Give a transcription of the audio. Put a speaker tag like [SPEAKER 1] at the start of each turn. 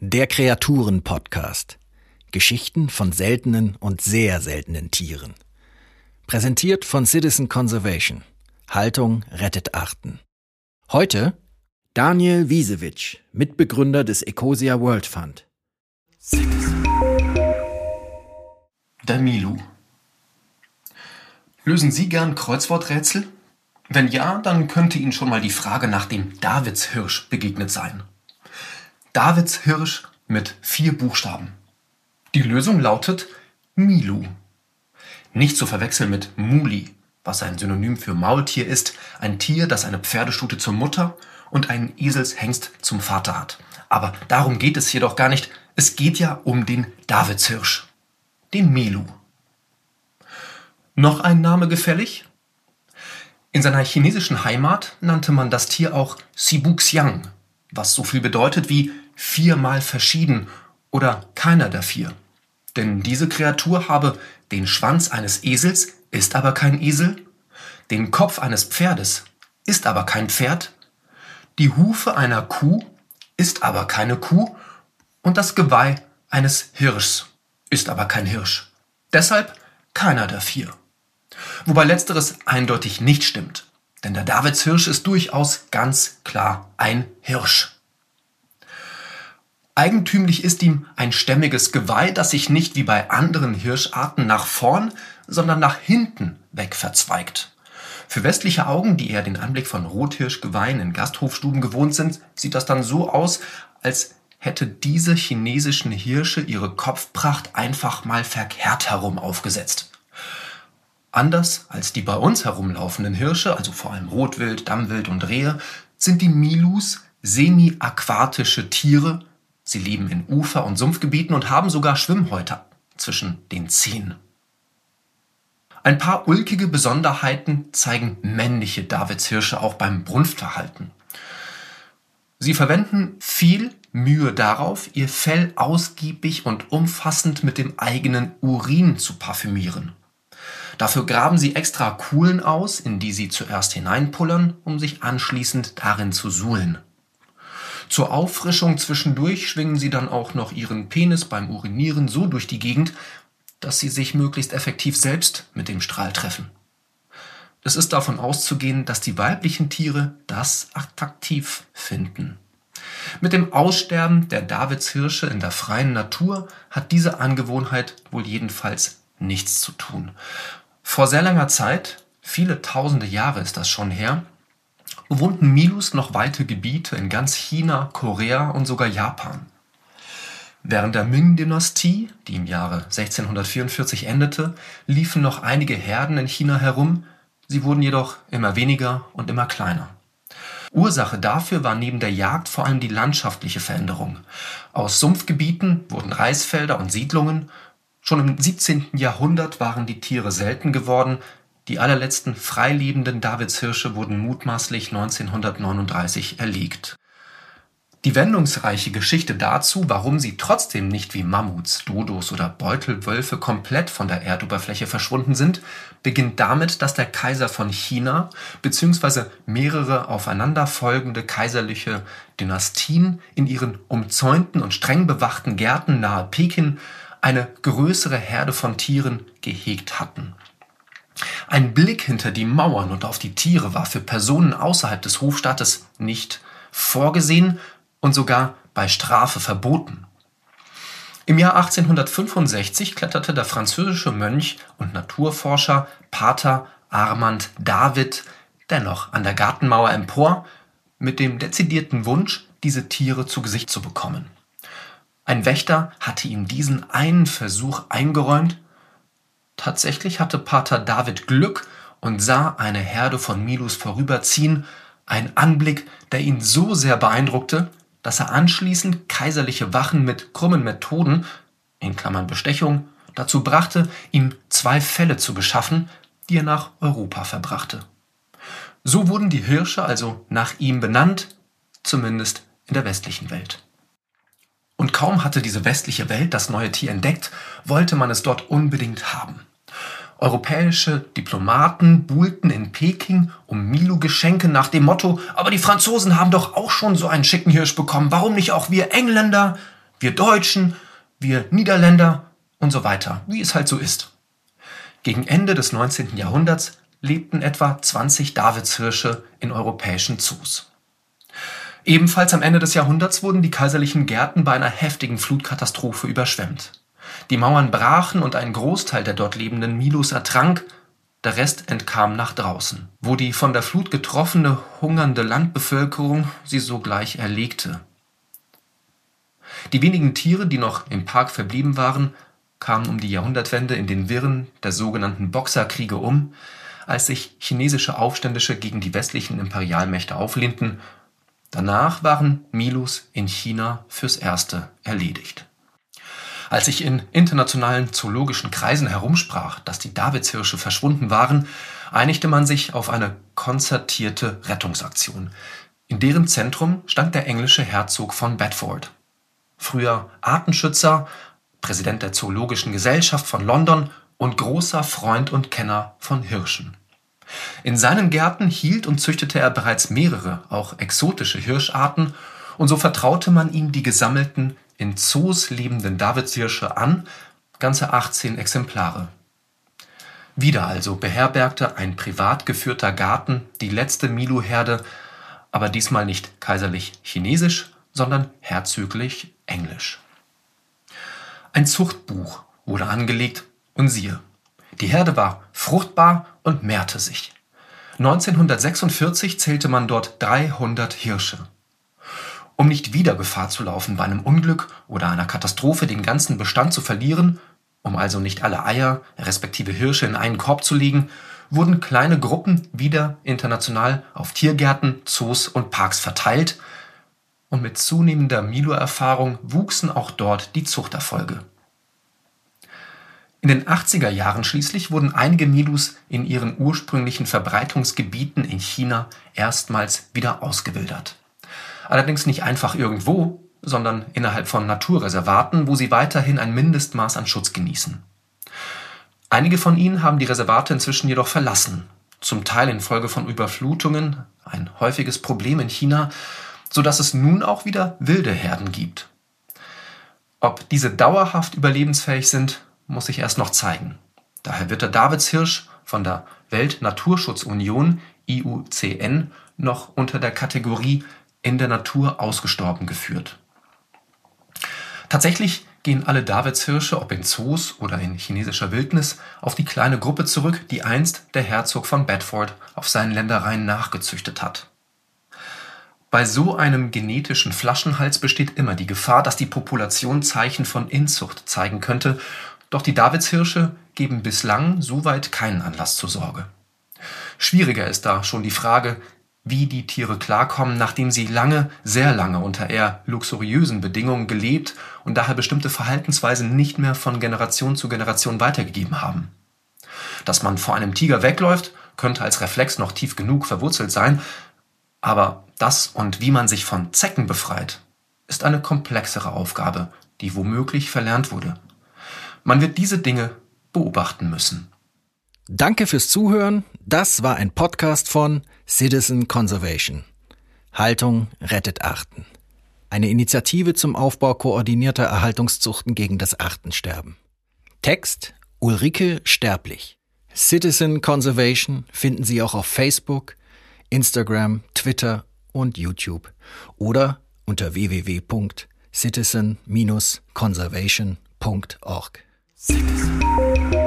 [SPEAKER 1] Der Kreaturen-Podcast. Geschichten von seltenen und sehr seltenen Tieren. Präsentiert von Citizen Conservation. Haltung rettet Arten. Heute Daniel Wiesewitsch, Mitbegründer des Ecosia World Fund.
[SPEAKER 2] Der Milu. Lösen Sie gern Kreuzworträtsel? Wenn ja, dann könnte Ihnen schon mal die Frage nach dem Davidshirsch begegnet sein. Davidshirsch mit vier Buchstaben. Die Lösung lautet Milu. Nicht zu verwechseln mit Muli, was ein Synonym für Maultier ist, ein Tier, das eine Pferdestute zur Mutter und einen Eselshengst zum Vater hat. Aber darum geht es jedoch gar nicht. Es geht ja um den Davidshirsch, den Milu. Noch ein Name gefällig? In seiner chinesischen Heimat nannte man das Tier auch Sibuxiang, was so viel bedeutet wie viermal verschieden oder keiner der vier. Denn diese Kreatur habe den Schwanz eines Esels, ist aber kein Esel, den Kopf eines Pferdes, ist aber kein Pferd, die Hufe einer Kuh, ist aber keine Kuh und das Geweih eines Hirschs, ist aber kein Hirsch. Deshalb keiner der vier. Wobei letzteres eindeutig nicht stimmt, denn der Davidshirsch ist durchaus ganz klar ein Hirsch. Eigentümlich ist ihm ein stämmiges Geweih, das sich nicht wie bei anderen Hirscharten nach vorn, sondern nach hinten weg verzweigt. Für westliche Augen, die eher den Anblick von Rothirschgeweihen in Gasthofstuben gewohnt sind, sieht das dann so aus, als hätte diese chinesischen Hirsche ihre Kopfpracht einfach mal verkehrt herum aufgesetzt. Anders als die bei uns herumlaufenden Hirsche, also vor allem Rotwild, Dammwild und Rehe, sind die Milus semi-aquatische Tiere. Sie leben in Ufer- und Sumpfgebieten und haben sogar Schwimmhäute zwischen den Zehen. Ein paar ulkige Besonderheiten zeigen männliche Davidshirsche auch beim Brunftverhalten. Sie verwenden viel Mühe darauf, ihr Fell ausgiebig und umfassend mit dem eigenen Urin zu parfümieren. Dafür graben sie extra Kuhlen aus, in die sie zuerst hineinpullern, um sich anschließend darin zu suhlen. Zur Auffrischung zwischendurch schwingen sie dann auch noch ihren Penis beim Urinieren so durch die Gegend, dass sie sich möglichst effektiv selbst mit dem Strahl treffen. Es ist davon auszugehen, dass die weiblichen Tiere das attraktiv finden. Mit dem Aussterben der Davidshirsche in der freien Natur hat diese Angewohnheit wohl jedenfalls nichts zu tun. Vor sehr langer Zeit, viele tausende Jahre ist das schon her, bewohnten Milus noch weite Gebiete in ganz China, Korea und sogar Japan. Während der Ming-Dynastie, die im Jahre 1644 endete, liefen noch einige Herden in China herum, sie wurden jedoch immer weniger und immer kleiner. Ursache dafür war neben der Jagd vor allem die landschaftliche Veränderung. Aus Sumpfgebieten wurden Reisfelder und Siedlungen Schon im 17. Jahrhundert waren die Tiere selten geworden, die allerletzten freilebenden Davidshirsche wurden mutmaßlich 1939 erlegt. Die wendungsreiche Geschichte dazu, warum sie trotzdem nicht wie Mammuts, Dodos oder Beutelwölfe komplett von der Erdoberfläche verschwunden sind, beginnt damit, dass der Kaiser von China bzw. mehrere aufeinanderfolgende kaiserliche Dynastien in ihren umzäunten und streng bewachten Gärten nahe Peking eine größere Herde von Tieren gehegt hatten. Ein Blick hinter die Mauern und auf die Tiere war für Personen außerhalb des Hofstaates nicht vorgesehen und sogar bei Strafe verboten. Im Jahr 1865 kletterte der französische Mönch und Naturforscher Pater Armand David dennoch an der Gartenmauer empor, mit dem dezidierten Wunsch, diese Tiere zu Gesicht zu bekommen. Ein Wächter hatte ihm diesen einen Versuch eingeräumt. Tatsächlich hatte Pater David Glück und sah eine Herde von Milus vorüberziehen, ein Anblick, der ihn so sehr beeindruckte, dass er anschließend kaiserliche Wachen mit krummen Methoden in Klammern (Bestechung) dazu brachte, ihm zwei Felle zu beschaffen, die er nach Europa verbrachte. So wurden die Hirsche also nach ihm benannt, zumindest in der westlichen Welt und kaum hatte diese westliche Welt das neue Tier entdeckt, wollte man es dort unbedingt haben. Europäische Diplomaten buhlten in Peking um Milu-Geschenke nach dem Motto, aber die Franzosen haben doch auch schon so einen schicken Hirsch bekommen, warum nicht auch wir Engländer, wir Deutschen, wir Niederländer und so weiter, wie es halt so ist. Gegen Ende des 19. Jahrhunderts lebten etwa 20 Davidshirsche in europäischen Zoos. Ebenfalls am Ende des Jahrhunderts wurden die kaiserlichen Gärten bei einer heftigen Flutkatastrophe überschwemmt. Die Mauern brachen und ein Großteil der dort lebenden Milus ertrank, der Rest entkam nach draußen, wo die von der Flut getroffene, hungernde Landbevölkerung sie sogleich erlegte. Die wenigen Tiere, die noch im Park verblieben waren, kamen um die Jahrhundertwende in den Wirren der sogenannten Boxerkriege um, als sich chinesische Aufständische gegen die westlichen Imperialmächte auflehnten. Danach waren Milus in China fürs Erste erledigt als ich in internationalen zoologischen Kreisen herumsprach, dass die Davidshirsche verschwunden waren, einigte man sich auf eine konzertierte Rettungsaktion. In deren Zentrum stand der englische Herzog von Bedford. Früher Artenschützer, Präsident der Zoologischen Gesellschaft von London und großer Freund und Kenner von Hirschen. In seinen Gärten hielt und züchtete er bereits mehrere, auch exotische Hirscharten, und so vertraute man ihm die gesammelten in Zoos lebenden Davidshirsche an, ganze 18 Exemplare. Wieder also beherbergte ein privat geführter Garten die letzte Milu-Herde, aber diesmal nicht kaiserlich chinesisch, sondern herzöglich englisch. Ein Zuchtbuch wurde angelegt und siehe, die Herde war fruchtbar und mehrte sich. 1946 zählte man dort 300 Hirsche. Um nicht wieder Gefahr zu laufen, bei einem Unglück oder einer Katastrophe den ganzen Bestand zu verlieren, um also nicht alle Eier respektive Hirsche in einen Korb zu legen, wurden kleine Gruppen wieder international auf Tiergärten, Zoos und Parks verteilt, und mit zunehmender Milo-Erfahrung wuchsen auch dort die Zuchterfolge. In den 80er Jahren schließlich wurden einige Milus in ihren ursprünglichen Verbreitungsgebieten in China erstmals wieder ausgewildert allerdings nicht einfach irgendwo, sondern innerhalb von Naturreservaten, wo sie weiterhin ein Mindestmaß an Schutz genießen. Einige von ihnen haben die Reservate inzwischen jedoch verlassen, zum Teil infolge von Überflutungen, ein häufiges Problem in China, so dass es nun auch wieder wilde Herden gibt. Ob diese dauerhaft überlebensfähig sind, muss sich erst noch zeigen. Daher wird der Davidshirsch von der Weltnaturschutzunion IUCN noch unter der Kategorie in der Natur ausgestorben geführt. Tatsächlich gehen alle Davidshirsche, ob in Zoos oder in chinesischer Wildnis, auf die kleine Gruppe zurück, die einst der Herzog von Bedford auf seinen Ländereien nachgezüchtet hat. Bei so einem genetischen Flaschenhals besteht immer die Gefahr, dass die Population Zeichen von Inzucht zeigen könnte, doch die Davidshirsche geben bislang soweit keinen Anlass zur Sorge. Schwieriger ist da schon die Frage, wie die Tiere klarkommen, nachdem sie lange, sehr lange unter eher luxuriösen Bedingungen gelebt und daher bestimmte Verhaltensweisen nicht mehr von Generation zu Generation weitergegeben haben. Dass man vor einem Tiger wegläuft, könnte als Reflex noch tief genug verwurzelt sein, aber das und wie man sich von Zecken befreit, ist eine komplexere Aufgabe, die womöglich verlernt wurde. Man wird diese Dinge beobachten müssen.
[SPEAKER 1] Danke fürs Zuhören. Das war ein Podcast von Citizen Conservation. Haltung rettet Arten. Eine Initiative zum Aufbau koordinierter Erhaltungszuchten gegen das Artensterben. Text Ulrike Sterblich. Citizen Conservation finden Sie auch auf Facebook, Instagram, Twitter und YouTube oder unter www.citizen-conservation.org. Citizen.